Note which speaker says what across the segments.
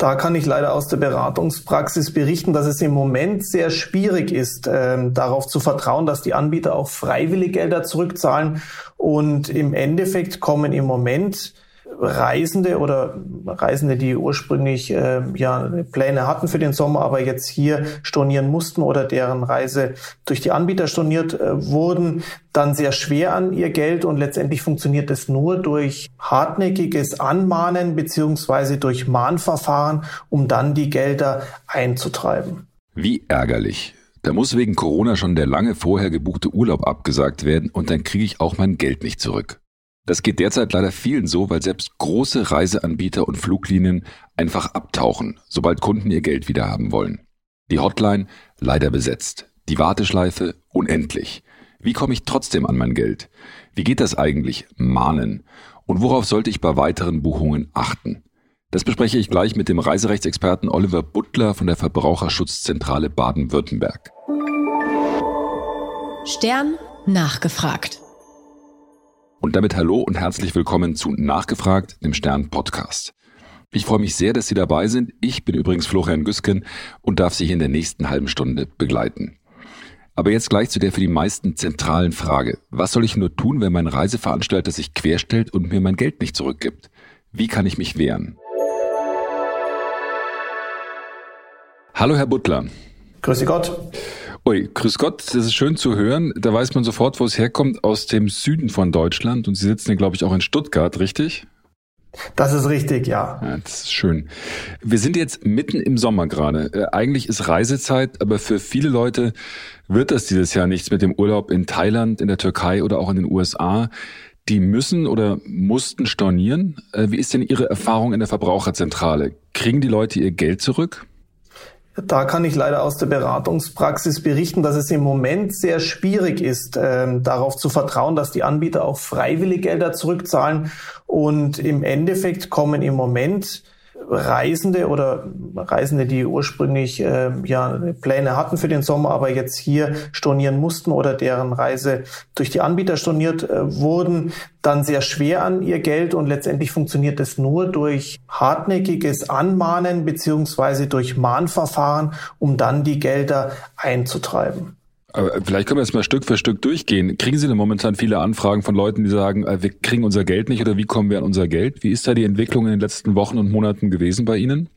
Speaker 1: Da kann ich leider aus der Beratungspraxis berichten, dass es im Moment sehr schwierig ist, äh, darauf zu vertrauen, dass die Anbieter auch freiwillig Gelder zurückzahlen. Und im Endeffekt kommen im Moment Reisende oder Reisende, die ursprünglich äh, ja Pläne hatten für den Sommer, aber jetzt hier stornieren mussten oder deren Reise durch die Anbieter storniert äh, wurden, dann sehr schwer an ihr Geld und letztendlich funktioniert es nur durch hartnäckiges Anmahnen beziehungsweise durch Mahnverfahren, um dann die Gelder einzutreiben.
Speaker 2: Wie ärgerlich. Da muss wegen Corona schon der lange vorher gebuchte Urlaub abgesagt werden und dann kriege ich auch mein Geld nicht zurück. Das geht derzeit leider vielen so, weil selbst große Reiseanbieter und Fluglinien einfach abtauchen, sobald Kunden ihr Geld wieder haben wollen. Die Hotline leider besetzt. Die Warteschleife unendlich. Wie komme ich trotzdem an mein Geld? Wie geht das eigentlich? Mahnen. Und worauf sollte ich bei weiteren Buchungen achten? Das bespreche ich gleich mit dem Reiserechtsexperten Oliver Butler von der Verbraucherschutzzentrale Baden-Württemberg.
Speaker 3: Stern nachgefragt.
Speaker 2: Und damit hallo und herzlich willkommen zu Nachgefragt, dem Stern Podcast. Ich freue mich sehr, dass Sie dabei sind. Ich bin übrigens Florian Güsken und darf Sie hier in der nächsten halben Stunde begleiten. Aber jetzt gleich zu der für die meisten zentralen Frage. Was soll ich nur tun, wenn mein Reiseveranstalter sich querstellt und mir mein Geld nicht zurückgibt? Wie kann ich mich wehren? Hallo, Herr Butler.
Speaker 1: Grüße Gott.
Speaker 2: Ui, grüß Gott, das ist schön zu hören. Da weiß man sofort, wo es herkommt, aus dem Süden von Deutschland. Und Sie sitzen ja, glaube ich, auch in Stuttgart, richtig?
Speaker 1: Das ist richtig, ja.
Speaker 2: ja. Das ist schön. Wir sind jetzt mitten im Sommer gerade. Äh, eigentlich ist Reisezeit, aber für viele Leute wird das dieses Jahr nichts mit dem Urlaub in Thailand, in der Türkei oder auch in den USA. Die müssen oder mussten stornieren. Äh, wie ist denn Ihre Erfahrung in der Verbraucherzentrale? Kriegen die Leute ihr Geld zurück?
Speaker 1: Da kann ich leider aus der Beratungspraxis berichten, dass es im Moment sehr schwierig ist, äh, darauf zu vertrauen, dass die Anbieter auch freiwillig Gelder zurückzahlen. Und im Endeffekt kommen im Moment Reisende oder Reisende, die ursprünglich äh, ja Pläne hatten für den Sommer, aber jetzt hier stornieren mussten oder deren Reise durch die Anbieter storniert äh, wurden, dann sehr schwer an ihr Geld und letztendlich funktioniert es nur durch hartnäckiges Anmahnen beziehungsweise durch Mahnverfahren, um dann die Gelder einzutreiben.
Speaker 2: Aber vielleicht können wir jetzt mal Stück für Stück durchgehen. Kriegen Sie denn momentan viele Anfragen von Leuten, die sagen, äh, wir kriegen unser Geld nicht oder wie kommen wir an unser Geld? Wie ist da die Entwicklung in den letzten Wochen und Monaten gewesen bei Ihnen?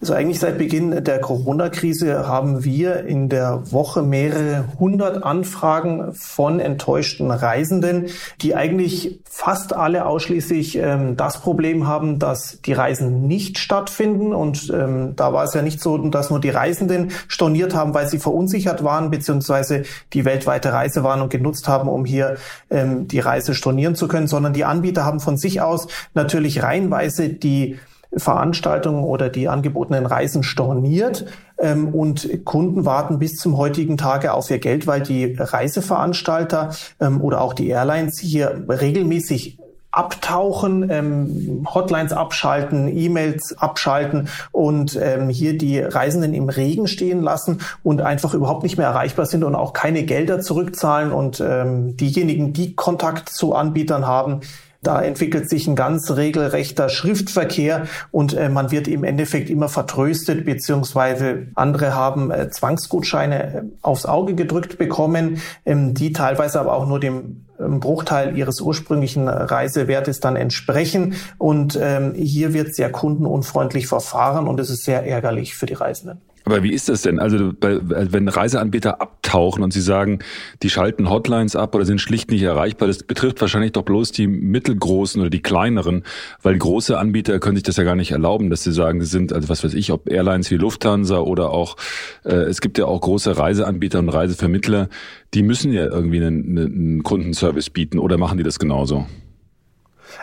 Speaker 1: Also eigentlich seit Beginn der Corona-Krise haben wir in der Woche mehrere hundert Anfragen von enttäuschten Reisenden, die eigentlich fast alle ausschließlich ähm, das Problem haben, dass die Reisen nicht stattfinden. Und ähm, da war es ja nicht so, dass nur die Reisenden storniert haben, weil sie verunsichert waren, beziehungsweise die weltweite Reise waren und genutzt haben, um hier ähm, die Reise stornieren zu können, sondern die Anbieter haben von sich aus natürlich reihenweise die Veranstaltungen oder die angebotenen Reisen storniert ähm, und Kunden warten bis zum heutigen Tage auf ihr Geld, weil die Reiseveranstalter ähm, oder auch die Airlines hier regelmäßig abtauchen, ähm, Hotlines abschalten, E-Mails abschalten und ähm, hier die Reisenden im Regen stehen lassen und einfach überhaupt nicht mehr erreichbar sind und auch keine Gelder zurückzahlen und ähm, diejenigen, die Kontakt zu Anbietern haben, da entwickelt sich ein ganz regelrechter Schriftverkehr und äh, man wird im Endeffekt immer vertröstet, beziehungsweise andere haben äh, Zwangsgutscheine äh, aufs Auge gedrückt bekommen, ähm, die teilweise aber auch nur dem ähm, Bruchteil ihres ursprünglichen Reisewertes dann entsprechen. Und ähm, hier wird sehr kundenunfreundlich verfahren und es ist sehr ärgerlich für die Reisenden.
Speaker 2: Aber wie ist das denn? Also wenn Reiseanbieter abtauchen und sie sagen, die schalten Hotlines ab oder sind schlicht nicht erreichbar, das betrifft wahrscheinlich doch bloß die mittelgroßen oder die kleineren, weil große Anbieter können sich das ja gar nicht erlauben, dass sie sagen, sie sind, also was weiß ich, ob Airlines wie Lufthansa oder auch, äh, es gibt ja auch große Reiseanbieter und Reisevermittler, die müssen ja irgendwie einen, einen Kundenservice bieten oder machen die das genauso?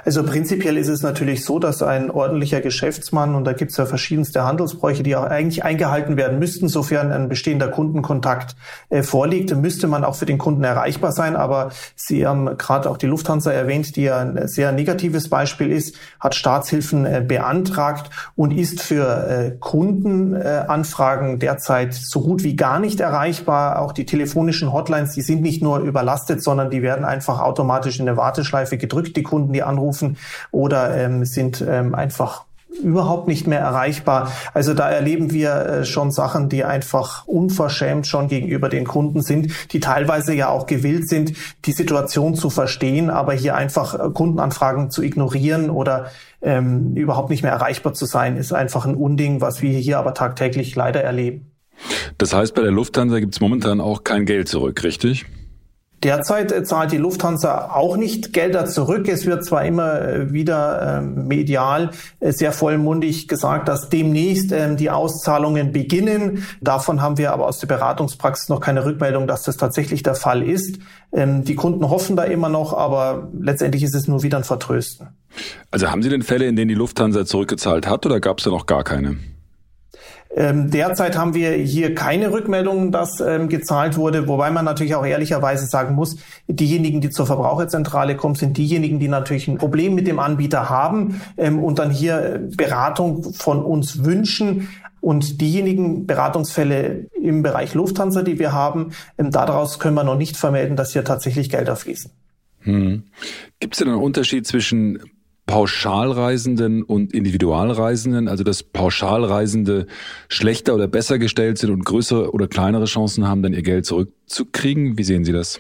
Speaker 1: Also prinzipiell ist es natürlich so, dass ein ordentlicher Geschäftsmann, und da gibt es ja verschiedenste Handelsbräuche, die auch eigentlich eingehalten werden müssten, sofern ein bestehender Kundenkontakt äh, vorliegt, müsste man auch für den Kunden erreichbar sein. Aber Sie haben gerade auch die Lufthansa erwähnt, die ja ein sehr negatives Beispiel ist, hat Staatshilfen äh, beantragt und ist für äh, Kundenanfragen derzeit so gut wie gar nicht erreichbar. Auch die telefonischen Hotlines, die sind nicht nur überlastet, sondern die werden einfach automatisch in eine Warteschleife gedrückt, die Kunden, die anrufen oder ähm, sind ähm, einfach überhaupt nicht mehr erreichbar. Also da erleben wir äh, schon Sachen, die einfach unverschämt schon gegenüber den Kunden sind, die teilweise ja auch gewillt sind, die Situation zu verstehen, aber hier einfach äh, Kundenanfragen zu ignorieren oder ähm, überhaupt nicht mehr erreichbar zu sein, ist einfach ein Unding, was wir hier aber tagtäglich leider erleben.
Speaker 2: Das heißt, bei der Lufthansa gibt es momentan auch kein Geld zurück, richtig?
Speaker 1: Derzeit äh, zahlt die Lufthansa auch nicht Gelder zurück. Es wird zwar immer äh, wieder ähm, medial äh, sehr vollmundig gesagt, dass demnächst ähm, die Auszahlungen beginnen. Davon haben wir aber aus der Beratungspraxis noch keine Rückmeldung, dass das tatsächlich der Fall ist. Ähm, die Kunden hoffen da immer noch, aber letztendlich ist es nur wieder ein Vertrösten.
Speaker 2: Also haben Sie denn Fälle, in denen die Lufthansa zurückgezahlt hat oder gab es da noch gar keine?
Speaker 1: Ähm, derzeit haben wir hier keine Rückmeldungen, dass ähm, gezahlt wurde, wobei man natürlich auch ehrlicherweise sagen muss, diejenigen, die zur Verbraucherzentrale kommen, sind diejenigen, die natürlich ein Problem mit dem Anbieter haben ähm, und dann hier äh, Beratung von uns wünschen. Und diejenigen Beratungsfälle im Bereich Lufthansa, die wir haben, ähm, daraus können wir noch nicht vermelden, dass hier tatsächlich Gelder fließen.
Speaker 2: Hm. Gibt es denn einen Unterschied zwischen Pauschalreisenden und Individualreisenden, also dass Pauschalreisende schlechter oder besser gestellt sind und größere oder kleinere Chancen haben, dann ihr Geld zurückzukriegen? Wie sehen Sie das?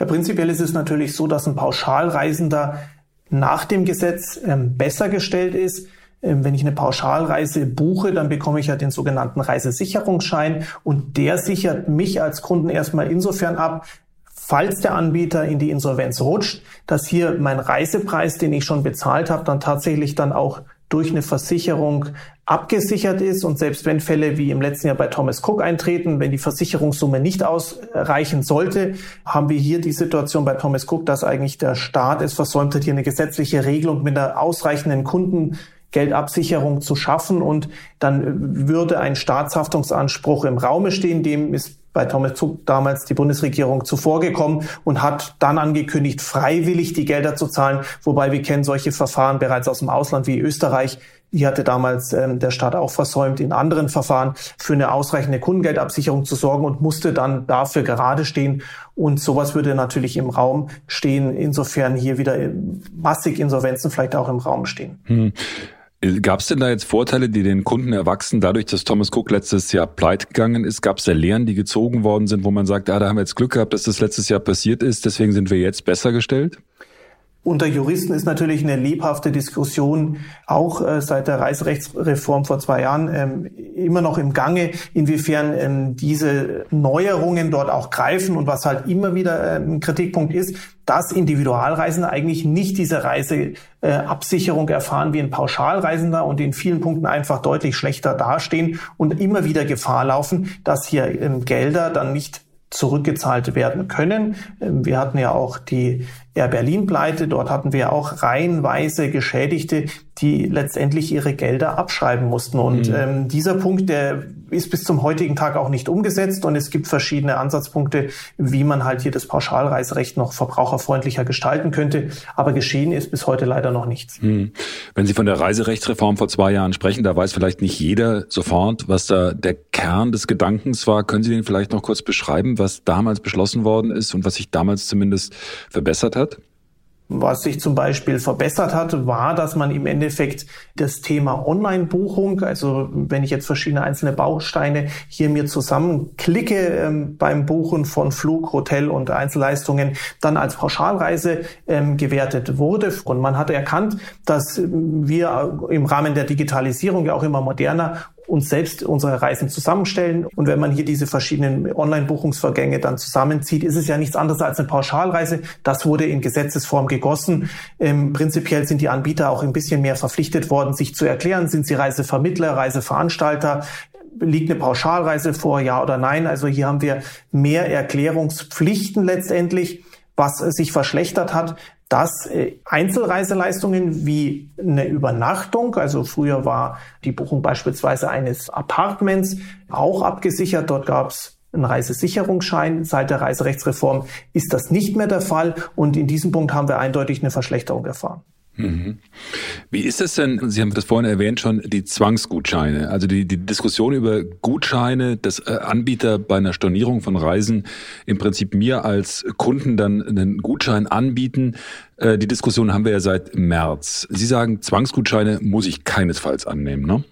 Speaker 1: Ja, prinzipiell ist es natürlich so, dass ein Pauschalreisender nach dem Gesetz ähm, besser gestellt ist. Ähm, wenn ich eine Pauschalreise buche, dann bekomme ich ja den sogenannten Reisesicherungsschein und der sichert mich als Kunden erstmal insofern ab, falls der Anbieter in die Insolvenz rutscht, dass hier mein Reisepreis, den ich schon bezahlt habe, dann tatsächlich dann auch durch eine Versicherung abgesichert ist. Und selbst wenn Fälle wie im letzten Jahr bei Thomas Cook eintreten, wenn die Versicherungssumme nicht ausreichen sollte, haben wir hier die Situation bei Thomas Cook, dass eigentlich der Staat es versäumt hat, hier eine gesetzliche Regelung mit einer ausreichenden Kundengeldabsicherung zu schaffen. Und dann würde ein Staatshaftungsanspruch im Raume stehen, dem ist bei Thomas Zuck damals die Bundesregierung zuvorgekommen und hat dann angekündigt, freiwillig die Gelder zu zahlen. Wobei wir kennen solche Verfahren bereits aus dem Ausland wie Österreich. Die hatte damals ähm, der Staat auch versäumt, in anderen Verfahren für eine ausreichende Kundengeldabsicherung zu sorgen und musste dann dafür gerade stehen. Und sowas würde natürlich im Raum stehen. Insofern hier wieder massig Insolvenzen vielleicht auch im Raum stehen. Hm.
Speaker 2: Gab es denn da jetzt Vorteile, die den Kunden erwachsen, dadurch, dass Thomas Cook letztes Jahr pleite gegangen ist? Gab es da Lehren, die gezogen worden sind, wo man sagt, ah, da haben wir jetzt Glück gehabt, dass das letztes Jahr passiert ist, deswegen sind wir jetzt besser gestellt?
Speaker 1: Unter Juristen ist natürlich eine lebhafte Diskussion auch äh, seit der Reiserechtsreform vor zwei Jahren ähm, immer noch im Gange, inwiefern ähm, diese Neuerungen dort auch greifen und was halt immer wieder äh, ein Kritikpunkt ist, dass Individualreisende eigentlich nicht diese Reiseabsicherung äh, erfahren wie ein Pauschalreisender und in vielen Punkten einfach deutlich schlechter dastehen und immer wieder Gefahr laufen, dass hier ähm, Gelder dann nicht zurückgezahlt werden können. Ähm, wir hatten ja auch die Air Berlin Pleite. Dort hatten wir auch reihenweise Geschädigte, die letztendlich ihre Gelder abschreiben mussten. Und mhm. ähm, dieser Punkt, der ist bis zum heutigen Tag auch nicht umgesetzt. Und es gibt verschiedene Ansatzpunkte, wie man halt hier das Pauschalreiserecht noch verbraucherfreundlicher gestalten könnte. Aber geschehen ist bis heute leider noch nichts. Mhm.
Speaker 2: Wenn Sie von der Reiserechtsreform vor zwei Jahren sprechen, da weiß vielleicht nicht jeder sofort, was da der Kern des Gedankens war. Können Sie den vielleicht noch kurz beschreiben, was damals beschlossen worden ist und was sich damals zumindest verbessert hat?
Speaker 1: Was sich zum Beispiel verbessert hat, war, dass man im Endeffekt das Thema Online-Buchung, also wenn ich jetzt verschiedene einzelne Bausteine hier mir zusammenklicke ähm, beim Buchen von Flug, Hotel und Einzelleistungen, dann als Pauschalreise ähm, gewertet wurde. Und man hat erkannt, dass wir im Rahmen der Digitalisierung ja auch immer moderner uns selbst unsere Reisen zusammenstellen. Und wenn man hier diese verschiedenen Online-Buchungsvorgänge dann zusammenzieht, ist es ja nichts anderes als eine Pauschalreise. Das wurde in Gesetzesform gegossen. Ähm, prinzipiell sind die Anbieter auch ein bisschen mehr verpflichtet worden, sich zu erklären, sind sie Reisevermittler, Reiseveranstalter, liegt eine Pauschalreise vor, ja oder nein. Also hier haben wir mehr Erklärungspflichten letztendlich. Was sich verschlechtert hat, dass äh, Einzelreiseleistungen wie eine Übernachtung, also früher war die Buchung beispielsweise eines Apartments auch abgesichert. Dort gab es einen Reisesicherungsschein. Seit der Reiserechtsreform ist das nicht mehr der Fall. Und in diesem Punkt haben wir eindeutig eine Verschlechterung erfahren.
Speaker 2: Mhm. Wie ist es denn, Sie haben das vorhin erwähnt schon, die Zwangsgutscheine, also die, die Diskussion über Gutscheine, dass äh, Anbieter bei einer Stornierung von Reisen im Prinzip mir als Kunden dann einen Gutschein anbieten. Äh, die Diskussion haben wir ja seit März. Sie sagen, Zwangsgutscheine muss ich keinesfalls annehmen, ne?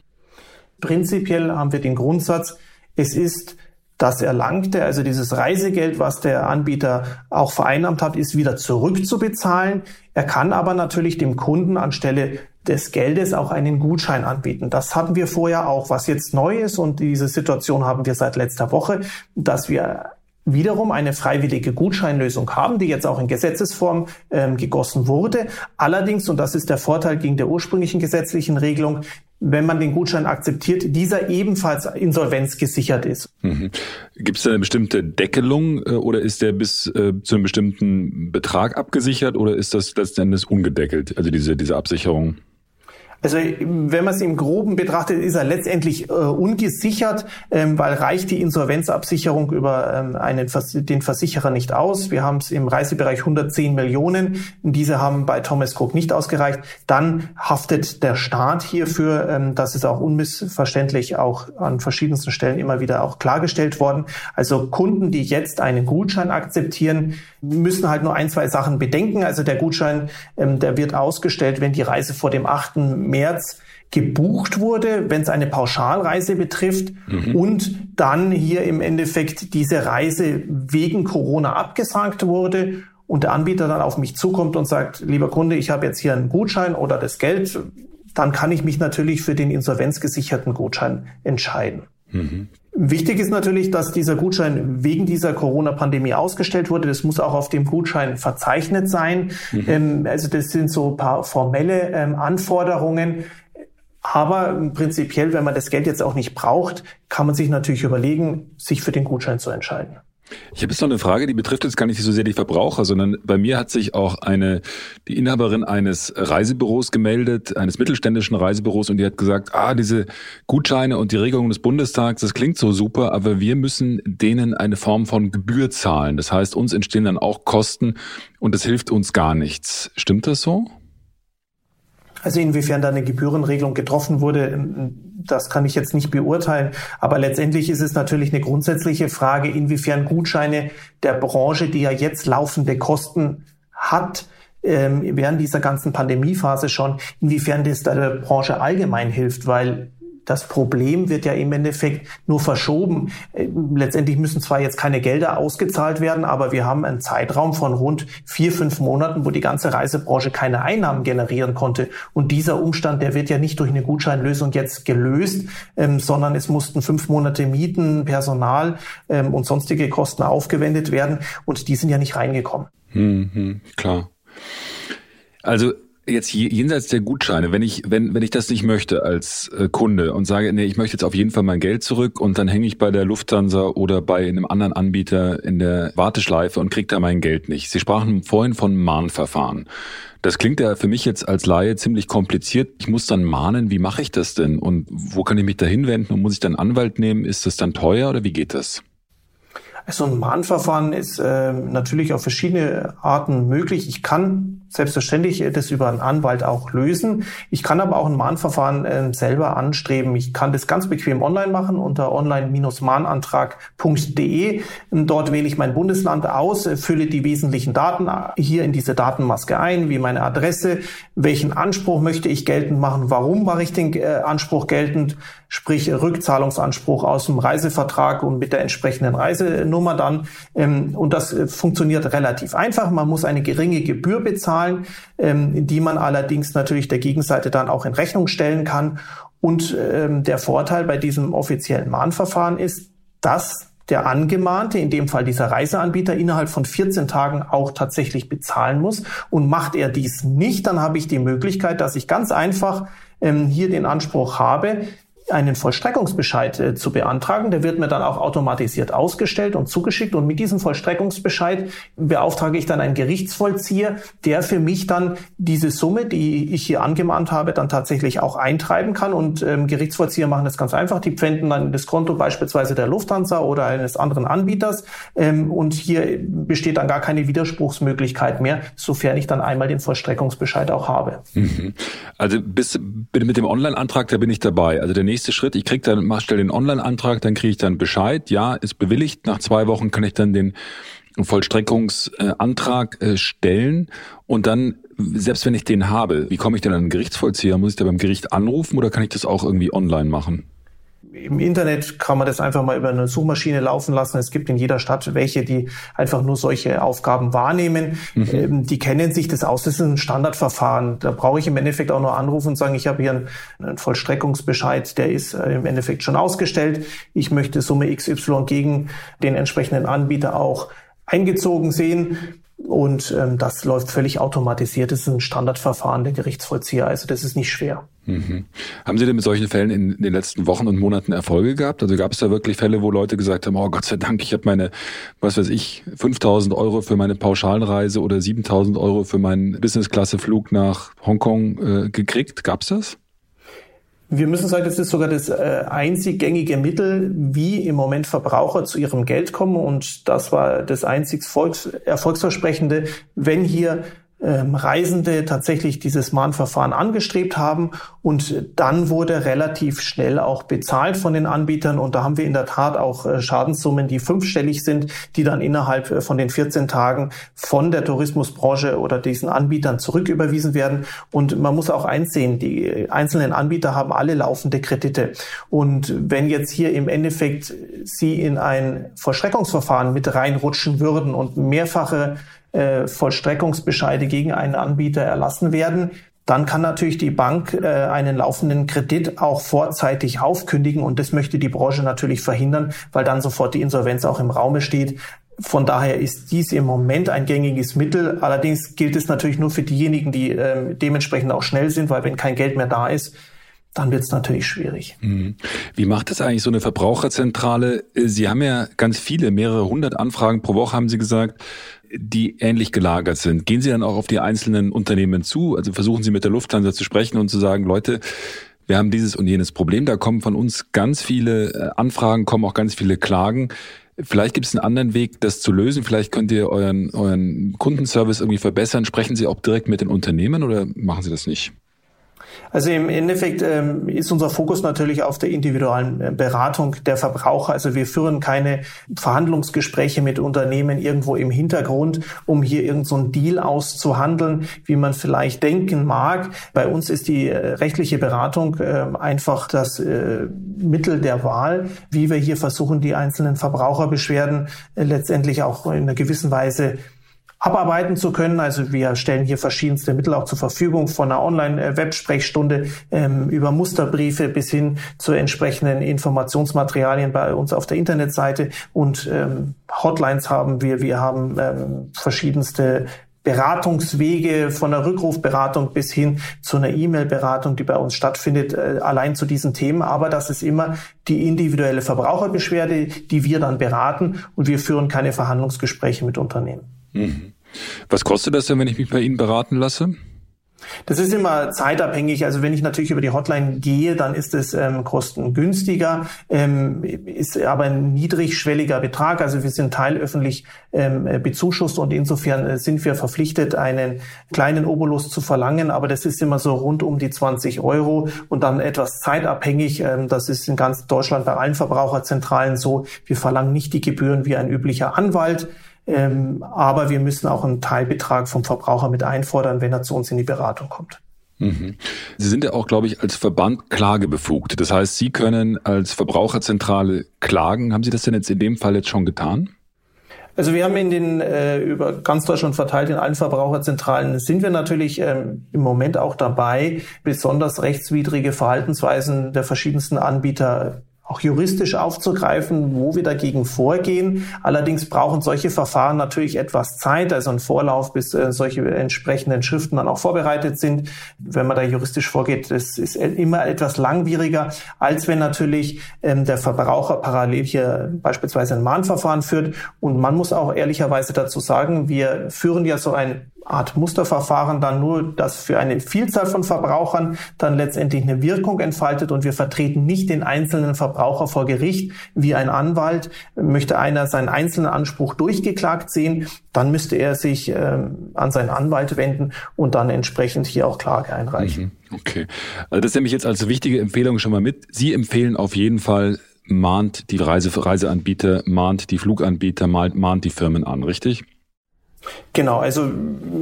Speaker 1: Prinzipiell haben wir den Grundsatz, es ist das Erlangte, also dieses Reisegeld, was der Anbieter auch vereinnahmt hat, ist wieder zurückzubezahlen. Er kann aber natürlich dem Kunden anstelle des Geldes auch einen Gutschein anbieten. Das hatten wir vorher auch. Was jetzt neu ist und diese Situation haben wir seit letzter Woche, dass wir wiederum eine freiwillige Gutscheinlösung haben, die jetzt auch in Gesetzesform ähm, gegossen wurde. Allerdings, und das ist der Vorteil gegen der ursprünglichen gesetzlichen Regelung, wenn man den Gutschein akzeptiert, dieser ebenfalls insolvenzgesichert ist.
Speaker 2: Mhm. Gibt es da eine bestimmte Deckelung äh, oder ist der bis äh, zu einem bestimmten Betrag abgesichert oder ist das letztendlich ungedeckelt, also diese, diese Absicherung?
Speaker 1: Also wenn man es im Groben betrachtet, ist er letztendlich äh, ungesichert, ähm, weil reicht die Insolvenzabsicherung über ähm, einen, den Versicherer nicht aus. Wir haben es im Reisebereich 110 Millionen. Diese haben bei Thomas Cook nicht ausgereicht. Dann haftet der Staat hierfür. Ähm, das ist auch unmissverständlich auch an verschiedensten Stellen immer wieder auch klargestellt worden. Also Kunden, die jetzt einen Gutschein akzeptieren, müssen halt nur ein, zwei Sachen bedenken. Also der Gutschein, ähm, der wird ausgestellt, wenn die Reise vor dem 8. März gebucht wurde, wenn es eine Pauschalreise betrifft mhm. und dann hier im Endeffekt diese Reise wegen Corona abgesagt wurde und der Anbieter dann auf mich zukommt und sagt, lieber Kunde, ich habe jetzt hier einen Gutschein oder das Geld, dann kann ich mich natürlich für den insolvenzgesicherten Gutschein entscheiden. Mhm. Wichtig ist natürlich, dass dieser Gutschein wegen dieser Corona-Pandemie ausgestellt wurde. Das muss auch auf dem Gutschein verzeichnet sein. Mhm. Ähm, also das sind so ein paar formelle ähm, Anforderungen. Aber prinzipiell, wenn man das Geld jetzt auch nicht braucht, kann man sich natürlich überlegen, sich für den Gutschein zu entscheiden.
Speaker 2: Ich habe jetzt noch eine Frage, die betrifft jetzt gar nicht so sehr die Verbraucher, sondern bei mir hat sich auch eine, die Inhaberin eines Reisebüros gemeldet, eines mittelständischen Reisebüros und die hat gesagt, ah, diese Gutscheine und die Regelungen des Bundestags, das klingt so super, aber wir müssen denen eine Form von Gebühr zahlen. Das heißt, uns entstehen dann auch Kosten und das hilft uns gar nichts. Stimmt das so?
Speaker 1: Also inwiefern da eine Gebührenregelung getroffen wurde, das kann ich jetzt nicht beurteilen. Aber letztendlich ist es natürlich eine grundsätzliche Frage, inwiefern Gutscheine der Branche, die ja jetzt laufende Kosten hat, ähm, während dieser ganzen Pandemiephase schon, inwiefern das der Branche allgemein hilft, weil das Problem wird ja im Endeffekt nur verschoben. Äh, letztendlich müssen zwar jetzt keine Gelder ausgezahlt werden, aber wir haben einen Zeitraum von rund vier, fünf Monaten, wo die ganze Reisebranche keine Einnahmen generieren konnte. Und dieser Umstand, der wird ja nicht durch eine Gutscheinlösung jetzt gelöst, ähm, sondern es mussten fünf Monate Mieten, Personal ähm, und sonstige Kosten aufgewendet werden. Und die sind ja nicht reingekommen.
Speaker 2: Mhm, klar. Also jetzt jenseits der Gutscheine, wenn ich, wenn, wenn ich das nicht möchte als äh, Kunde und sage, nee, ich möchte jetzt auf jeden Fall mein Geld zurück und dann hänge ich bei der Lufthansa oder bei einem anderen Anbieter in der Warteschleife und kriege da mein Geld nicht. Sie sprachen vorhin von Mahnverfahren. Das klingt ja für mich jetzt als Laie ziemlich kompliziert. Ich muss dann mahnen, wie mache ich das denn? Und wo kann ich mich da hinwenden und muss ich dann Anwalt nehmen? Ist das dann teuer oder wie geht das?
Speaker 1: So ein Mahnverfahren ist äh, natürlich auf verschiedene Arten möglich. Ich kann selbstverständlich das über einen Anwalt auch lösen. Ich kann aber auch ein Mahnverfahren äh, selber anstreben. Ich kann das ganz bequem online machen unter online-mahnantrag.de. Dort wähle ich mein Bundesland aus, fülle die wesentlichen Daten hier in diese Datenmaske ein, wie meine Adresse, welchen Anspruch möchte ich geltend machen, warum mache ich den äh, Anspruch geltend, sprich Rückzahlungsanspruch aus dem Reisevertrag und mit der entsprechenden Reisenummer dann. Ähm, und das äh, funktioniert relativ einfach. Man muss eine geringe Gebühr bezahlen, ähm, die man allerdings natürlich der Gegenseite dann auch in Rechnung stellen kann. Und ähm, der Vorteil bei diesem offiziellen Mahnverfahren ist, dass der Angemahnte, in dem Fall dieser Reiseanbieter, innerhalb von 14 Tagen auch tatsächlich bezahlen muss. Und macht er dies nicht, dann habe ich die Möglichkeit, dass ich ganz einfach ähm, hier den Anspruch habe, einen Vollstreckungsbescheid äh, zu beantragen. Der wird mir dann auch automatisiert ausgestellt und zugeschickt. Und mit diesem Vollstreckungsbescheid beauftrage ich dann einen Gerichtsvollzieher, der für mich dann diese Summe, die ich hier angemahnt habe, dann tatsächlich auch eintreiben kann. Und ähm, Gerichtsvollzieher machen das ganz einfach. Die pfänden dann das Konto beispielsweise der Lufthansa oder eines anderen Anbieters. Ähm, und hier besteht dann gar keine Widerspruchsmöglichkeit mehr, sofern ich dann einmal den Vollstreckungsbescheid auch habe.
Speaker 2: Mhm. Also bis mit dem Online-Antrag, da bin ich dabei. Also der nächste Schritt, ich krieg dann, mach, stell den Online-Antrag, dann kriege ich dann Bescheid, ja, ist bewilligt. Nach zwei Wochen kann ich dann den Vollstreckungsantrag äh, stellen und dann, selbst wenn ich den habe, wie komme ich denn an den Gerichtsvollzieher? Muss ich da beim Gericht anrufen oder kann ich das auch irgendwie online machen?
Speaker 1: Im Internet kann man das einfach mal über eine Suchmaschine laufen lassen. Es gibt in jeder Stadt welche, die einfach nur solche Aufgaben wahrnehmen. Mhm. Ähm, die kennen sich das aus. Das ist ein Standardverfahren. Da brauche ich im Endeffekt auch nur anrufen und sagen, ich habe hier einen, einen Vollstreckungsbescheid, der ist äh, im Endeffekt schon ausgestellt. Ich möchte Summe XY gegen den entsprechenden Anbieter auch eingezogen sehen. Und ähm, das läuft völlig automatisiert. Das ist ein Standardverfahren der Gerichtsvollzieher. Also das ist nicht schwer.
Speaker 2: Mhm. Haben Sie denn mit solchen Fällen in den letzten Wochen und Monaten Erfolge gehabt? Also gab es da wirklich Fälle, wo Leute gesagt haben, oh Gott sei Dank, ich habe meine, was weiß ich, 5000 Euro für meine Pauschalreise oder 7000 Euro für meinen Business-Klasse-Flug nach Hongkong äh, gekriegt? Gab's das?
Speaker 1: Wir müssen sagen, das ist sogar das äh, einzig gängige Mittel, wie im Moment Verbraucher zu ihrem Geld kommen. Und das war das einzig Volks Erfolgsversprechende, wenn hier ähm, Reisende tatsächlich dieses Mahnverfahren angestrebt haben. Und dann wurde relativ schnell auch bezahlt von den Anbietern. Und da haben wir in der Tat auch äh, Schadenssummen, die fünfstellig sind, die dann innerhalb äh, von den 14 Tagen von der Tourismusbranche oder diesen Anbietern zurücküberwiesen werden. Und man muss auch einsehen, die einzelnen Anbieter haben alle laufende Kredite. Und wenn jetzt hier im Endeffekt sie in ein Vollstreckungsverfahren mit reinrutschen würden und mehrfache äh, Vollstreckungsbescheide gegen einen Anbieter erlassen werden, dann kann natürlich die Bank äh, einen laufenden Kredit auch vorzeitig aufkündigen und das möchte die Branche natürlich verhindern, weil dann sofort die Insolvenz auch im Raume steht. Von daher ist dies im Moment ein gängiges Mittel. Allerdings gilt es natürlich nur für diejenigen, die äh, dementsprechend auch schnell sind, weil wenn kein Geld mehr da ist, dann wird es natürlich schwierig.
Speaker 2: Mhm. Wie macht das eigentlich so eine Verbraucherzentrale? Sie haben ja ganz viele, mehrere hundert Anfragen pro Woche, haben Sie gesagt die ähnlich gelagert sind. Gehen Sie dann auch auf die einzelnen Unternehmen zu? Also versuchen Sie mit der Lufthansa zu sprechen und zu sagen, Leute, wir haben dieses und jenes Problem. Da kommen von uns ganz viele äh, Anfragen, kommen auch ganz viele Klagen. Vielleicht gibt es einen anderen Weg, das zu lösen. Vielleicht könnt ihr euren, euren Kundenservice irgendwie verbessern. Sprechen Sie auch direkt mit den Unternehmen oder machen Sie das nicht?
Speaker 1: Also im Endeffekt ähm, ist unser Fokus natürlich auf der individuellen äh, Beratung der Verbraucher. Also wir führen keine Verhandlungsgespräche mit Unternehmen irgendwo im Hintergrund, um hier irgendeinen so Deal auszuhandeln, wie man vielleicht denken mag. Bei uns ist die äh, rechtliche Beratung äh, einfach das äh, Mittel der Wahl, wie wir hier versuchen, die einzelnen Verbraucherbeschwerden äh, letztendlich auch in einer gewissen Weise abarbeiten zu können. Also wir stellen hier verschiedenste Mittel auch zur Verfügung, von einer Online-Websprechstunde ähm, über Musterbriefe bis hin zu entsprechenden Informationsmaterialien bei uns auf der Internetseite und ähm, Hotlines haben wir. Wir haben ähm, verschiedenste Beratungswege von der Rückrufberatung bis hin zu einer E-Mail-Beratung, die bei uns stattfindet, äh, allein zu diesen Themen. Aber das ist immer die individuelle Verbraucherbeschwerde, die wir dann beraten und wir führen keine Verhandlungsgespräche mit Unternehmen. Mhm.
Speaker 2: Was kostet das denn, wenn ich mich bei Ihnen beraten lasse?
Speaker 1: Das ist immer zeitabhängig. Also wenn ich natürlich über die Hotline gehe, dann ist es ähm, kostengünstiger, ähm, ist aber ein niedrigschwelliger Betrag. Also wir sind teilöffentlich ähm, bezuschusst und insofern äh, sind wir verpflichtet, einen kleinen Obolus zu verlangen. Aber das ist immer so rund um die 20 Euro und dann etwas zeitabhängig. Ähm, das ist in ganz Deutschland bei allen Verbraucherzentralen so. Wir verlangen nicht die Gebühren wie ein üblicher Anwalt. Ähm, aber wir müssen auch einen Teilbetrag vom Verbraucher mit einfordern, wenn er zu uns in die Beratung kommt.
Speaker 2: Mhm. Sie sind ja auch, glaube ich, als Verband klagebefugt. Das heißt, Sie können als Verbraucherzentrale klagen. Haben Sie das denn jetzt in dem Fall jetzt schon getan?
Speaker 1: Also wir haben in den äh, über ganz Deutschland verteilt in allen Verbraucherzentralen sind wir natürlich ähm, im Moment auch dabei, besonders rechtswidrige Verhaltensweisen der verschiedensten Anbieter auch juristisch aufzugreifen, wo wir dagegen vorgehen. Allerdings brauchen solche Verfahren natürlich etwas Zeit, also ein Vorlauf, bis äh, solche entsprechenden Schriften dann auch vorbereitet sind. Wenn man da juristisch vorgeht, das ist immer etwas langwieriger, als wenn natürlich ähm, der Verbraucher parallel hier beispielsweise ein Mahnverfahren führt. Und man muss auch ehrlicherweise dazu sagen, wir führen ja so ein Art Musterverfahren dann nur, das für eine Vielzahl von Verbrauchern dann letztendlich eine Wirkung entfaltet und wir vertreten nicht den einzelnen Verbraucher vor Gericht wie ein Anwalt. Möchte einer seinen einzelnen Anspruch durchgeklagt sehen, dann müsste er sich äh, an seinen Anwalt wenden und dann entsprechend hier auch Klage einreichen.
Speaker 2: Mhm. Okay. Also das nehme ich jetzt als wichtige Empfehlung schon mal mit. Sie empfehlen auf jeden Fall, mahnt die Reise, Reiseanbieter, mahnt die Fluganbieter, mahnt die Firmen an, richtig?
Speaker 1: Genau, also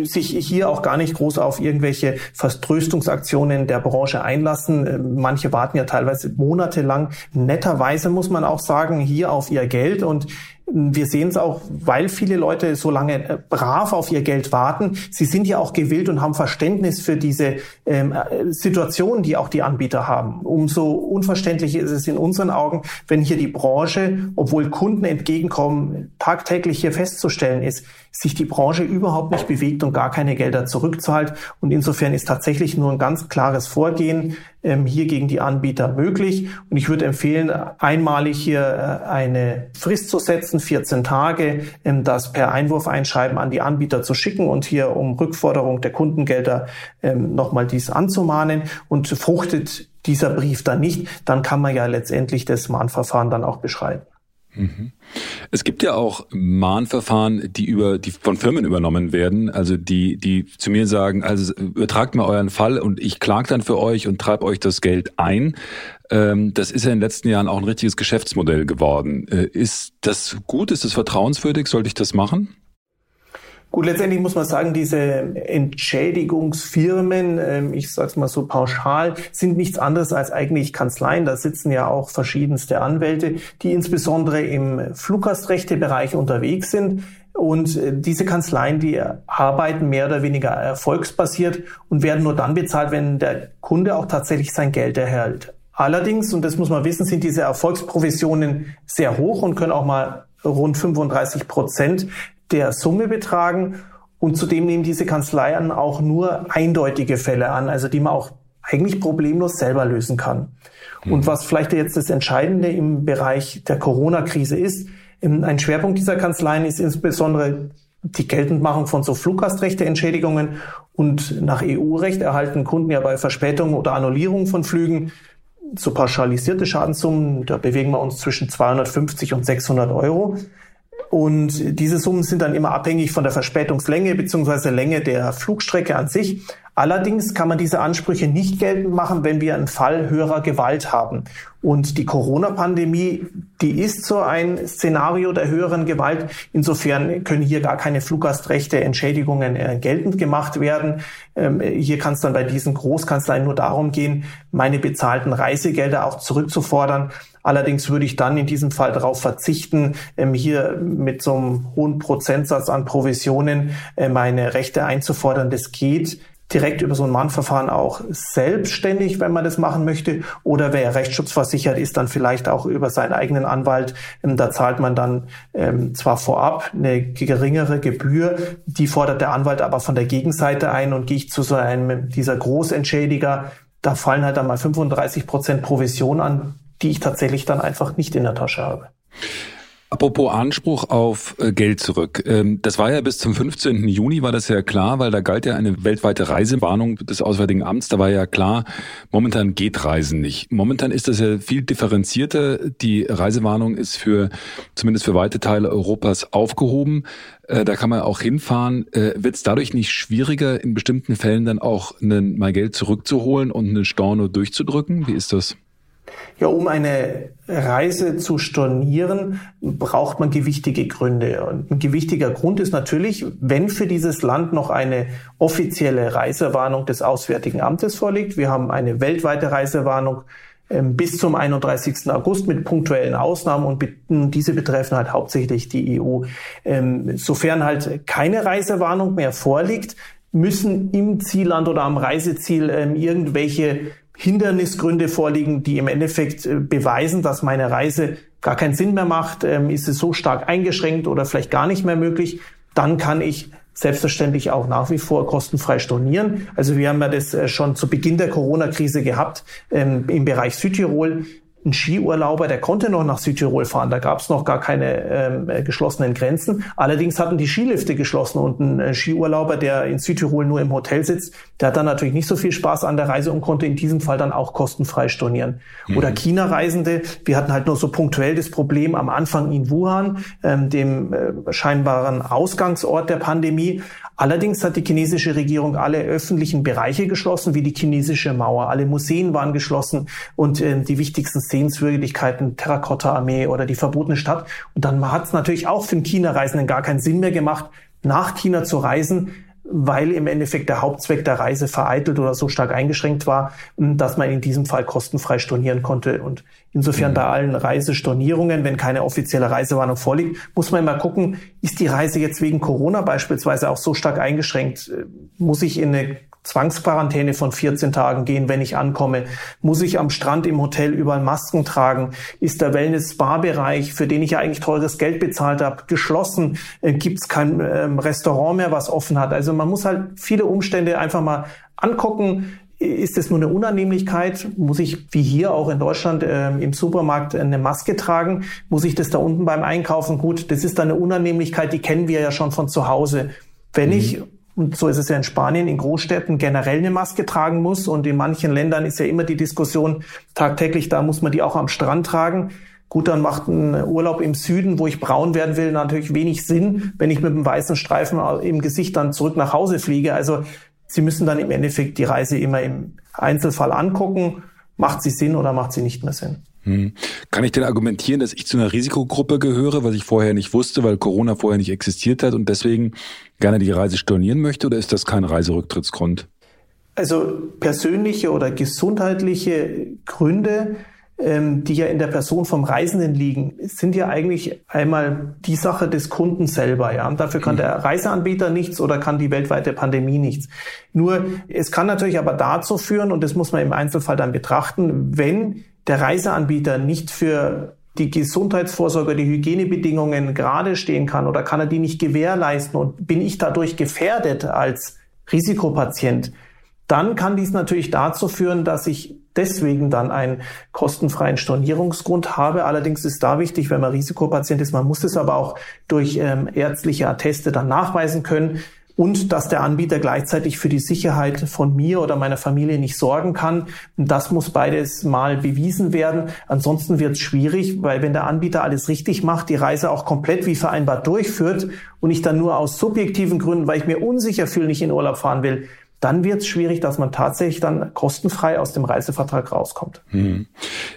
Speaker 1: sich hier auch gar nicht groß auf irgendwelche Vertröstungsaktionen der Branche einlassen. Manche warten ja teilweise monatelang. Netterweise muss man auch sagen, hier auf ihr Geld und wir sehen es auch, weil viele Leute so lange äh, brav auf ihr Geld warten. Sie sind ja auch gewillt und haben Verständnis für diese ähm, äh, Situation, die auch die Anbieter haben. Umso unverständlicher ist es in unseren Augen, wenn hier die Branche, obwohl Kunden entgegenkommen, tagtäglich hier festzustellen ist, sich die Branche überhaupt nicht bewegt und gar keine Gelder zurückzahlt. Und insofern ist tatsächlich nur ein ganz klares Vorgehen ähm, hier gegen die Anbieter möglich. Und ich würde empfehlen, einmalig hier äh, eine Frist zu setzen, 14 Tage, ähm, das per Einwurfeinschreiben an die Anbieter zu schicken und hier um Rückforderung der Kundengelder ähm, nochmal dies anzumahnen. Und fruchtet dieser Brief dann nicht, dann kann man ja letztendlich das Mahnverfahren dann auch beschreiben.
Speaker 2: Mhm. Es gibt ja auch Mahnverfahren, die über die von Firmen übernommen werden, also die die zu mir sagen, also übertragt mir euren Fall und ich klag dann für euch und treibe euch das Geld ein. Ähm, das ist ja in den letzten Jahren auch ein richtiges Geschäftsmodell geworden. Äh, ist das gut? Ist das vertrauenswürdig? Sollte ich das machen?
Speaker 1: Gut, letztendlich muss man sagen, diese Entschädigungsfirmen, ähm, ich sage es mal so pauschal, sind nichts anderes als eigentlich Kanzleien. Da sitzen ja auch verschiedenste Anwälte, die insbesondere im Fluggastrechtebereich unterwegs sind. Und äh, diese Kanzleien, die arbeiten mehr oder weniger erfolgsbasiert und werden nur dann bezahlt, wenn der Kunde auch tatsächlich sein Geld erhält. Allerdings, und das muss man wissen, sind diese Erfolgsprovisionen sehr hoch und können auch mal rund 35 Prozent der Summe betragen. Und zudem nehmen diese Kanzleien auch nur eindeutige Fälle an, also die man auch eigentlich problemlos selber lösen kann. Mhm. Und was vielleicht jetzt das Entscheidende im Bereich der Corona-Krise ist, ein Schwerpunkt dieser Kanzleien ist insbesondere die Geltendmachung von so Fluggastrechteentschädigungen und nach EU-Recht erhalten Kunden ja bei Verspätung oder Annullierung von Flügen so pauschalisierte Schadenssummen, da bewegen wir uns zwischen 250 und 600 Euro. Und diese Summen sind dann immer abhängig von der Verspätungslänge bzw. Länge der Flugstrecke an sich. Allerdings kann man diese Ansprüche nicht geltend machen, wenn wir einen Fall höherer Gewalt haben. Und die Corona-Pandemie, die ist so ein Szenario der höheren Gewalt. Insofern können hier gar keine Fluggastrechte, Entschädigungen äh, geltend gemacht werden. Ähm, hier kann es dann bei diesen Großkanzleien nur darum gehen, meine bezahlten Reisegelder auch zurückzufordern. Allerdings würde ich dann in diesem Fall darauf verzichten, ähm, hier mit so einem hohen Prozentsatz an Provisionen äh, meine Rechte einzufordern. Das geht direkt über so ein Mahnverfahren auch selbstständig, wenn man das machen möchte. Oder wer rechtsschutzversichert ist, dann vielleicht auch über seinen eigenen Anwalt. Ähm, da zahlt man dann ähm, zwar vorab eine geringere Gebühr, die fordert der Anwalt aber von der Gegenseite ein und gehe ich zu so einem dieser Großentschädiger, da fallen halt dann mal 35 Prozent Provision an, die ich tatsächlich dann einfach nicht in der Tasche habe.
Speaker 2: Apropos Anspruch auf äh, Geld zurück. Ähm, das war ja bis zum 15. Juni, war das ja klar, weil da galt ja eine weltweite Reisewarnung des Auswärtigen Amts. Da war ja klar, momentan geht Reisen nicht. Momentan ist das ja viel differenzierter. Die Reisewarnung ist für, zumindest für weite Teile Europas aufgehoben. Äh, da kann man auch hinfahren. Äh, Wird es dadurch nicht schwieriger, in bestimmten Fällen dann auch einen, mal Geld zurückzuholen und einen Storno durchzudrücken? Wie ist das?
Speaker 1: Ja, um eine Reise zu stornieren, braucht man gewichtige Gründe. Und ein gewichtiger Grund ist natürlich, wenn für dieses Land noch eine offizielle Reisewarnung des Auswärtigen Amtes vorliegt. Wir haben eine weltweite Reisewarnung ähm, bis zum 31. August mit punktuellen Ausnahmen und diese betreffen halt hauptsächlich die EU. Ähm, sofern halt keine Reisewarnung mehr vorliegt, müssen im Zielland oder am Reiseziel ähm, irgendwelche Hindernisgründe vorliegen, die im Endeffekt äh, beweisen, dass meine Reise gar keinen Sinn mehr macht, ähm, ist es so stark eingeschränkt oder vielleicht gar nicht mehr möglich, dann kann ich selbstverständlich auch nach wie vor kostenfrei stornieren. Also wir haben ja das äh, schon zu Beginn der Corona-Krise gehabt ähm, im Bereich Südtirol ein Skiurlauber, der konnte noch nach Südtirol fahren. Da gab es noch gar keine ähm, äh, geschlossenen Grenzen. Allerdings hatten die Skilifte geschlossen und ein äh, Skiurlauber, der in Südtirol nur im Hotel sitzt, der hat dann natürlich nicht so viel Spaß an der Reise und konnte in diesem Fall dann auch kostenfrei stornieren. Mhm. Oder China-Reisende, wir hatten halt nur so punktuell das Problem am Anfang in Wuhan, ähm, dem äh, scheinbaren Ausgangsort der Pandemie. Allerdings hat die chinesische Regierung alle öffentlichen Bereiche geschlossen, wie die chinesische Mauer. Alle Museen waren geschlossen und äh, die wichtigsten Sehenswürdigkeiten, Terrakotta-Armee oder die verbotene Stadt. Und dann hat es natürlich auch für den China-Reisenden gar keinen Sinn mehr gemacht, nach China zu reisen, weil im Endeffekt der Hauptzweck der Reise vereitelt oder so stark eingeschränkt war, dass man in diesem Fall kostenfrei stornieren konnte. Und insofern mhm. bei allen Reisestornierungen, wenn keine offizielle Reisewarnung vorliegt, muss man immer gucken, ist die Reise jetzt wegen Corona beispielsweise auch so stark eingeschränkt? Muss ich in eine Zwangsquarantäne von 14 Tagen gehen, wenn ich ankomme? Muss ich am Strand im Hotel überall Masken tragen? Ist der Wellness-Spa-Bereich, für den ich ja eigentlich teures Geld bezahlt habe, geschlossen? Äh, Gibt es kein ähm, Restaurant mehr, was offen hat? Also man muss halt viele Umstände einfach mal angucken. Ist es nur eine Unannehmlichkeit? Muss ich, wie hier auch in Deutschland, äh, im Supermarkt eine Maske tragen? Muss ich das da unten beim Einkaufen? Gut, das ist dann eine Unannehmlichkeit, die kennen wir ja schon von zu Hause. Wenn mhm. ich und so ist es ja in Spanien, in Großstädten generell eine Maske tragen muss. Und in manchen Ländern ist ja immer die Diskussion tagtäglich, da muss man die auch am Strand tragen. Gut, dann macht ein Urlaub im Süden, wo ich braun werden will, natürlich wenig Sinn, wenn ich mit einem weißen Streifen im Gesicht dann zurück nach Hause fliege. Also Sie müssen dann im Endeffekt die Reise immer im Einzelfall angucken. Macht sie Sinn oder macht sie nicht mehr Sinn?
Speaker 2: Hm. Kann ich denn argumentieren, dass ich zu einer Risikogruppe gehöre, was ich vorher nicht wusste, weil Corona vorher nicht existiert hat und deswegen gerne die Reise stornieren möchte oder ist das kein Reiserücktrittsgrund?
Speaker 1: Also persönliche oder gesundheitliche Gründe, ähm, die ja in der Person vom Reisenden liegen, sind ja eigentlich einmal die Sache des Kunden selber. Ja, und dafür kann der Reiseanbieter nichts oder kann die weltweite Pandemie nichts. Nur es kann natürlich aber dazu führen und das muss man im Einzelfall dann betrachten, wenn der Reiseanbieter nicht für die Gesundheitsvorsorge, die Hygienebedingungen gerade stehen kann oder kann er die nicht gewährleisten und bin ich dadurch gefährdet als Risikopatient, dann kann dies natürlich dazu führen, dass ich deswegen dann einen kostenfreien Stornierungsgrund habe. Allerdings ist da wichtig, wenn man Risikopatient ist, man muss es aber auch durch ähm, ärztliche Atteste dann nachweisen können und dass der Anbieter gleichzeitig für die Sicherheit von mir oder meiner Familie nicht sorgen kann. Das muss beides mal bewiesen werden. Ansonsten wird es schwierig, weil wenn der Anbieter alles richtig macht, die Reise auch komplett wie vereinbart durchführt und ich dann nur aus subjektiven Gründen, weil ich mir unsicher fühle, nicht in Urlaub fahren will, dann wird es schwierig, dass man tatsächlich dann kostenfrei aus dem Reisevertrag rauskommt. Hm.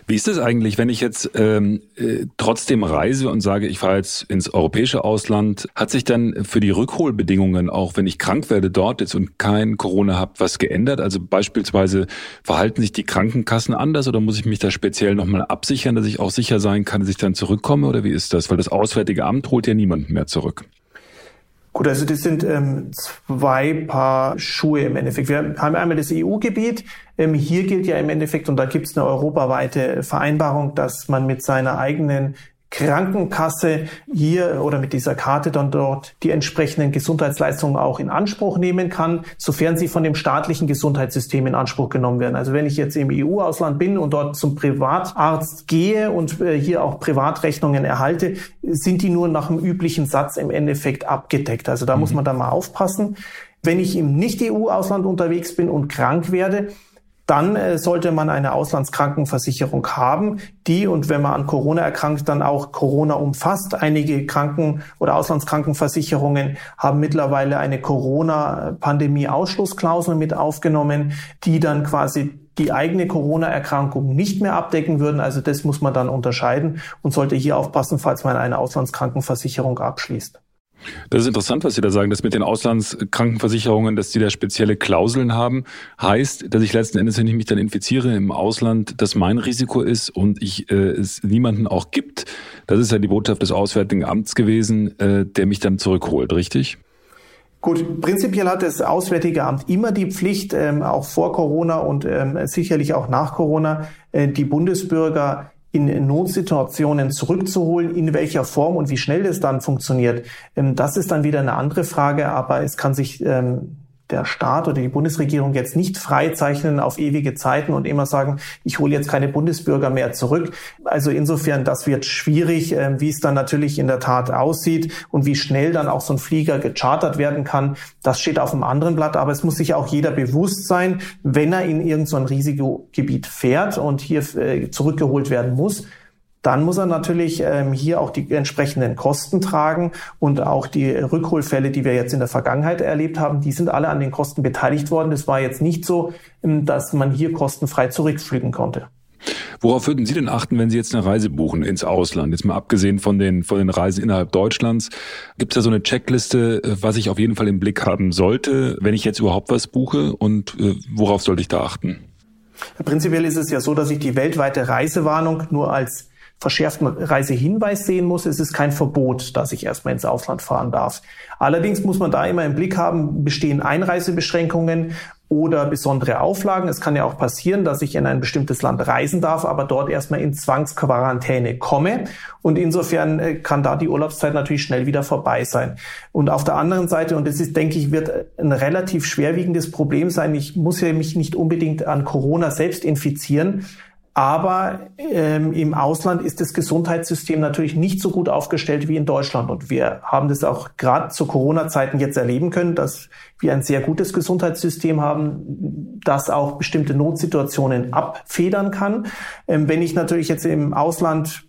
Speaker 2: Wie ist es eigentlich, wenn ich jetzt ähm, äh, trotzdem reise und sage, ich fahre jetzt ins europäische Ausland, hat sich dann für die Rückholbedingungen, auch wenn ich krank werde dort jetzt und kein Corona habe, was geändert? Also beispielsweise verhalten sich die Krankenkassen anders oder muss ich mich da speziell nochmal absichern, dass ich auch sicher sein kann, dass ich dann zurückkomme oder wie ist das? Weil das Auswärtige Amt holt ja niemanden mehr zurück.
Speaker 1: Gut, also das sind ähm, zwei Paar Schuhe im Endeffekt. Wir haben einmal das EU-Gebiet. Ähm, hier gilt ja im Endeffekt, und da gibt es eine europaweite Vereinbarung, dass man mit seiner eigenen Krankenkasse hier oder mit dieser Karte dann dort die entsprechenden Gesundheitsleistungen auch in Anspruch nehmen kann, sofern sie von dem staatlichen Gesundheitssystem in Anspruch genommen werden. Also wenn ich jetzt im EU-Ausland bin und dort zum Privatarzt gehe und äh, hier auch Privatrechnungen erhalte, sind die nur nach dem üblichen Satz im Endeffekt abgedeckt. Also da mhm. muss man da mal aufpassen. Wenn ich im Nicht-EU-Ausland unterwegs bin und krank werde, dann äh, sollte man eine Auslandskrankenversicherung haben, die und wenn man an Corona erkrankt, dann auch Corona umfasst. Einige Kranken- oder Auslandskrankenversicherungen haben mittlerweile eine Corona-Pandemie-Ausschlussklausel mit aufgenommen, die dann quasi die eigene Corona-Erkrankung nicht mehr abdecken würden. Also das muss man dann unterscheiden und sollte hier aufpassen, falls man eine Auslandskrankenversicherung abschließt.
Speaker 2: Das ist interessant, was Sie da sagen, dass mit den Auslandskrankenversicherungen, dass die da spezielle Klauseln haben, heißt, dass ich letzten Endes, wenn ich mich dann infiziere im Ausland, dass mein Risiko ist und ich äh, es niemanden auch gibt. Das ist ja die Botschaft des Auswärtigen Amts gewesen, äh, der mich dann zurückholt, richtig?
Speaker 1: Gut, prinzipiell hat das Auswärtige Amt immer die Pflicht, ähm, auch vor Corona und ähm, sicherlich auch nach Corona, äh, die Bundesbürger in Notsituationen zurückzuholen, in welcher Form und wie schnell das dann funktioniert. Ähm, das ist dann wieder eine andere Frage, aber es kann sich ähm, der Staat oder die Bundesregierung jetzt nicht freizeichnen auf ewige Zeiten und immer sagen, ich hole jetzt keine Bundesbürger mehr zurück. Also insofern, das wird schwierig, ähm, wie es dann natürlich in der Tat aussieht und wie schnell dann auch so ein Flieger gechartert werden kann. Das steht auf einem anderen Blatt, aber es muss sich auch jeder bewusst sein, wenn er in irgendein so Risikogebiet fährt und hier äh, zurückgeholt werden muss, dann muss er natürlich ähm, hier auch die entsprechenden Kosten tragen und auch die Rückholfälle, die wir jetzt in der Vergangenheit erlebt haben, die sind alle an den Kosten beteiligt worden. Es war jetzt nicht so, ähm, dass man hier kostenfrei zurückfliegen konnte.
Speaker 2: Worauf würden Sie denn achten, wenn Sie jetzt eine Reise buchen ins Ausland? Jetzt mal abgesehen von den, von den Reisen innerhalb Deutschlands. Gibt es da so eine Checkliste, äh, was ich auf jeden Fall im Blick haben sollte, wenn ich jetzt überhaupt was buche? Und äh, worauf sollte ich da achten?
Speaker 1: Prinzipiell ist es ja so, dass ich die weltweite Reisewarnung nur als verschärften Reisehinweis sehen muss. Es ist kein Verbot, dass ich erstmal ins Ausland fahren darf. Allerdings muss man da immer im Blick haben, bestehen Einreisebeschränkungen oder besondere Auflagen. Es kann ja auch passieren, dass ich in ein bestimmtes Land reisen darf, aber dort erstmal in Zwangsquarantäne komme. Und insofern äh, kann da die Urlaubszeit natürlich schnell wieder vorbei sein. Und auf der anderen Seite, und das ist, denke ich, wird ein relativ schwerwiegendes Problem sein, ich muss ja mich nicht unbedingt an Corona selbst infizieren, aber ähm, im Ausland ist das Gesundheitssystem natürlich nicht so gut aufgestellt wie in Deutschland. Und wir haben das auch gerade zu Corona-Zeiten jetzt erleben können, dass wir ein sehr gutes Gesundheitssystem haben, das auch bestimmte Notsituationen abfedern kann. Ähm, wenn ich natürlich jetzt im Ausland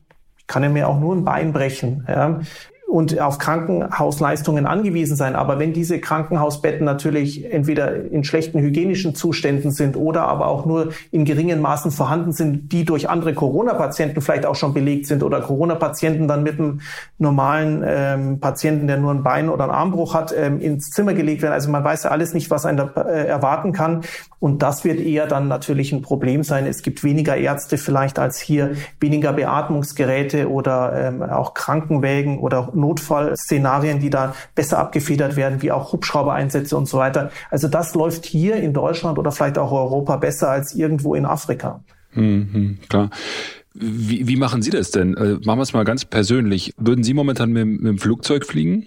Speaker 1: kann er mir auch nur ein Bein brechen. Ja und auf Krankenhausleistungen angewiesen sein. Aber wenn diese Krankenhausbetten natürlich entweder in schlechten hygienischen Zuständen sind oder aber auch nur in geringen Maßen vorhanden sind, die durch andere Corona-Patienten vielleicht auch schon belegt sind oder Corona-Patienten dann mit einem normalen ähm, Patienten, der nur ein Bein oder einen Armbruch hat, ähm, ins Zimmer gelegt werden. Also man weiß ja alles nicht, was einen da äh, erwarten kann. Und das wird eher dann natürlich ein Problem sein. Es gibt weniger Ärzte vielleicht als hier, weniger Beatmungsgeräte oder ähm, auch Krankenwägen oder Notfallszenarien, die da besser abgefedert werden, wie auch Hubschraubereinsätze und so weiter. Also das läuft hier in Deutschland oder vielleicht auch Europa besser als irgendwo in Afrika.
Speaker 2: Mhm, klar. Wie, wie machen Sie das denn? Also machen wir es mal ganz persönlich. Würden Sie momentan mit, mit dem Flugzeug fliegen?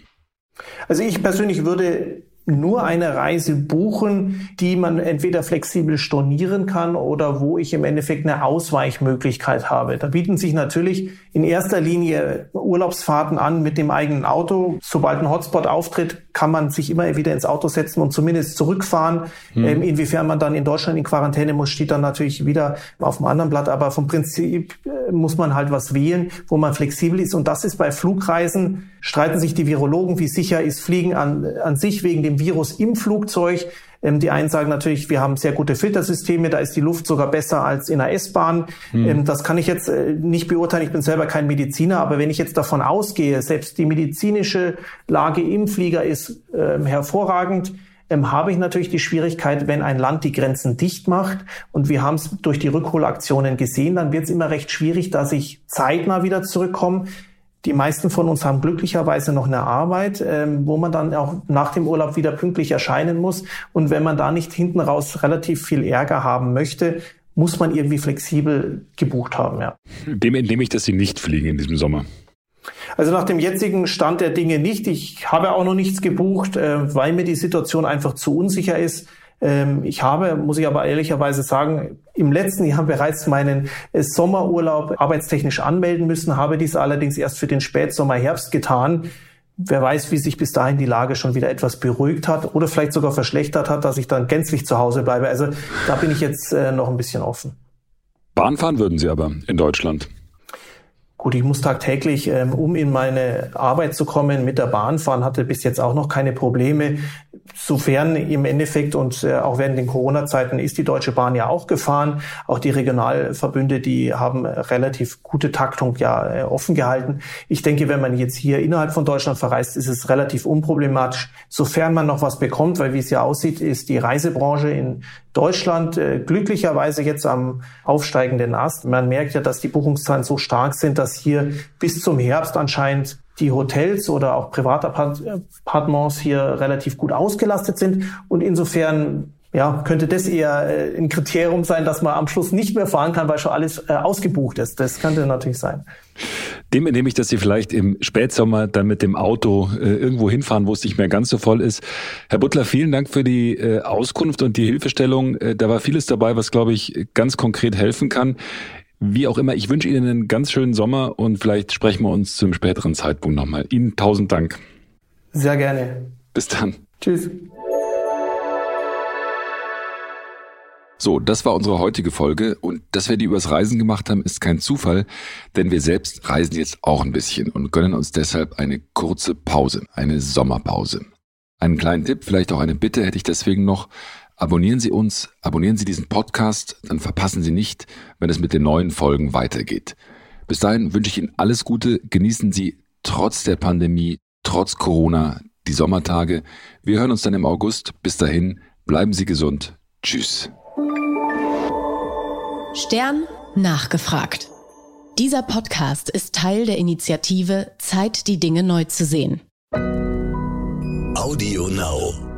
Speaker 1: Also ich persönlich würde nur eine Reise buchen, die man entweder flexibel stornieren kann oder wo ich im Endeffekt eine Ausweichmöglichkeit habe. Da bieten sich natürlich in erster Linie Urlaubsfahrten an mit dem eigenen Auto. Sobald ein Hotspot auftritt, kann man sich immer wieder ins Auto setzen und zumindest zurückfahren. Hm. Ähm, inwiefern man dann in Deutschland in Quarantäne muss, steht dann natürlich wieder auf dem anderen Blatt. Aber vom Prinzip äh, muss man halt was wählen, wo man flexibel ist. Und das ist bei Flugreisen, streiten sich die Virologen, wie sicher ist Fliegen an, an sich wegen dem Virus im Flugzeug. Ähm, die einen sagen natürlich, wir haben sehr gute Filtersysteme, da ist die Luft sogar besser als in der S-Bahn. Mhm. das kann ich jetzt äh, nicht beurteilen, ich bin selber kein Mediziner, aber wenn ich jetzt davon ausgehe, selbst die medizinische Lage im Flieger ist ähm, hervorragend, ähm, habe ich natürlich die Schwierigkeit, wenn ein Land die Grenzen dicht macht und wir haben es durch die Rückholaktionen gesehen, dann wird es immer recht schwierig, dass ich zeitnah wieder zurückkomme. Die meisten von uns haben glücklicherweise noch eine Arbeit, ähm, wo man dann auch nach dem Urlaub wieder pünktlich erscheinen muss. Und wenn man da nicht hinten raus relativ viel Ärger haben möchte, muss man irgendwie flexibel gebucht haben, ja.
Speaker 2: Dem entnehme ich, dass Sie nicht fliegen in diesem Sommer.
Speaker 1: Also nach dem jetzigen Stand der Dinge nicht. Ich habe auch noch nichts gebucht, äh, weil mir die Situation einfach zu unsicher ist. Ähm, ich habe, muss ich aber ehrlicherweise sagen, im letzten Jahr bereits meinen äh, Sommerurlaub arbeitstechnisch anmelden müssen, habe dies allerdings erst für den Spätsommer, Herbst getan. Wer weiß, wie sich bis dahin die Lage schon wieder etwas beruhigt hat oder vielleicht sogar verschlechtert hat, dass ich dann gänzlich zu Hause bleibe. Also da bin ich jetzt äh, noch ein bisschen offen.
Speaker 2: Bahn fahren würden Sie aber in Deutschland.
Speaker 1: Gut, ich muss tagtäglich, ähm, um in meine Arbeit zu kommen, mit der Bahn fahren, hatte bis jetzt auch noch keine Probleme. Sofern im Endeffekt und äh, auch während den Corona-Zeiten ist die Deutsche Bahn ja auch gefahren. Auch die Regionalverbünde, die haben relativ gute Taktung ja äh, offen gehalten. Ich denke, wenn man jetzt hier innerhalb von Deutschland verreist, ist es relativ unproblematisch, sofern man noch was bekommt, weil wie es ja aussieht, ist die Reisebranche in Deutschland äh, glücklicherweise jetzt am aufsteigenden Ast. Man merkt ja, dass die Buchungszahlen so stark sind, dass hier bis zum Herbst anscheinend die Hotels oder auch Privatappartements hier relativ gut ausgelastet sind. Und insofern ja, könnte das eher äh, ein Kriterium sein, dass man am Schluss nicht mehr fahren kann, weil schon alles äh, ausgebucht ist. Das könnte natürlich sein.
Speaker 2: Dem entnehme ich, dass Sie vielleicht im Spätsommer dann mit dem Auto äh, irgendwo hinfahren, wo es nicht mehr ganz so voll ist. Herr Butler, vielen Dank für die Auskunft und die Hilfestellung. Da war vieles dabei, was, glaube ich, ganz konkret helfen kann. Wie auch immer, ich wünsche Ihnen einen ganz schönen Sommer und vielleicht sprechen wir uns zum späteren Zeitpunkt nochmal. Ihnen tausend Dank.
Speaker 1: Sehr gerne.
Speaker 2: Bis dann.
Speaker 1: Tschüss.
Speaker 2: So, das war unsere heutige Folge und dass wir die übers Reisen gemacht haben, ist kein Zufall, denn wir selbst reisen jetzt auch ein bisschen und gönnen uns deshalb eine kurze Pause, eine Sommerpause. Einen kleinen Tipp, vielleicht auch eine Bitte hätte ich deswegen noch. Abonnieren Sie uns, abonnieren Sie diesen Podcast, dann verpassen Sie nicht, wenn es mit den neuen Folgen weitergeht. Bis dahin wünsche ich Ihnen alles Gute, genießen Sie trotz der Pandemie, trotz Corona die Sommertage. Wir hören uns dann im August. Bis dahin, bleiben Sie gesund. Tschüss.
Speaker 3: Stern nachgefragt. Dieser Podcast ist Teil der Initiative Zeit, die Dinge neu zu sehen.
Speaker 4: Audio Now.